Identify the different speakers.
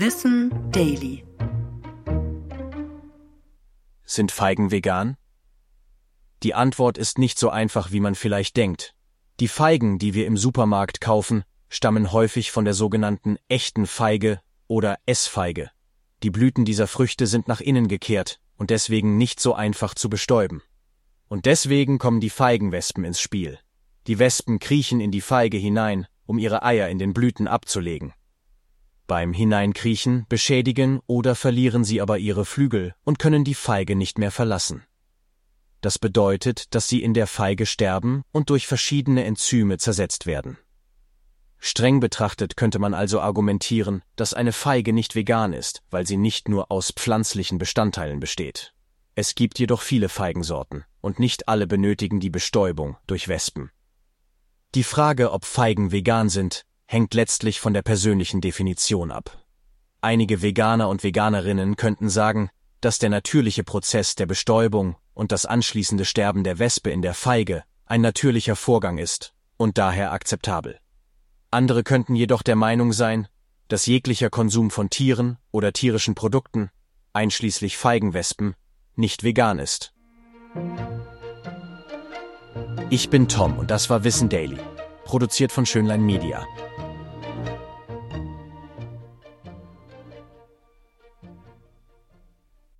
Speaker 1: Wissen Daily.
Speaker 2: Sind Feigen vegan? Die Antwort ist nicht so einfach, wie man vielleicht denkt. Die Feigen, die wir im Supermarkt kaufen, stammen häufig von der sogenannten echten Feige oder Essfeige. Die Blüten dieser Früchte sind nach innen gekehrt und deswegen nicht so einfach zu bestäuben. Und deswegen kommen die Feigenwespen ins Spiel. Die Wespen kriechen in die Feige hinein, um ihre Eier in den Blüten abzulegen. Beim Hineinkriechen beschädigen oder verlieren sie aber ihre Flügel und können die Feige nicht mehr verlassen. Das bedeutet, dass sie in der Feige sterben und durch verschiedene Enzyme zersetzt werden. Streng betrachtet könnte man also argumentieren, dass eine Feige nicht vegan ist, weil sie nicht nur aus pflanzlichen Bestandteilen besteht. Es gibt jedoch viele Feigensorten, und nicht alle benötigen die Bestäubung durch Wespen. Die Frage, ob Feigen vegan sind, hängt letztlich von der persönlichen Definition ab. Einige Veganer und Veganerinnen könnten sagen, dass der natürliche Prozess der Bestäubung und das anschließende Sterben der Wespe in der Feige ein natürlicher Vorgang ist und daher akzeptabel. Andere könnten jedoch der Meinung sein, dass jeglicher Konsum von Tieren oder tierischen Produkten, einschließlich Feigenwespen, nicht vegan ist. Ich bin Tom und das war Wissen Daily, produziert von Schönlein Media.